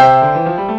Música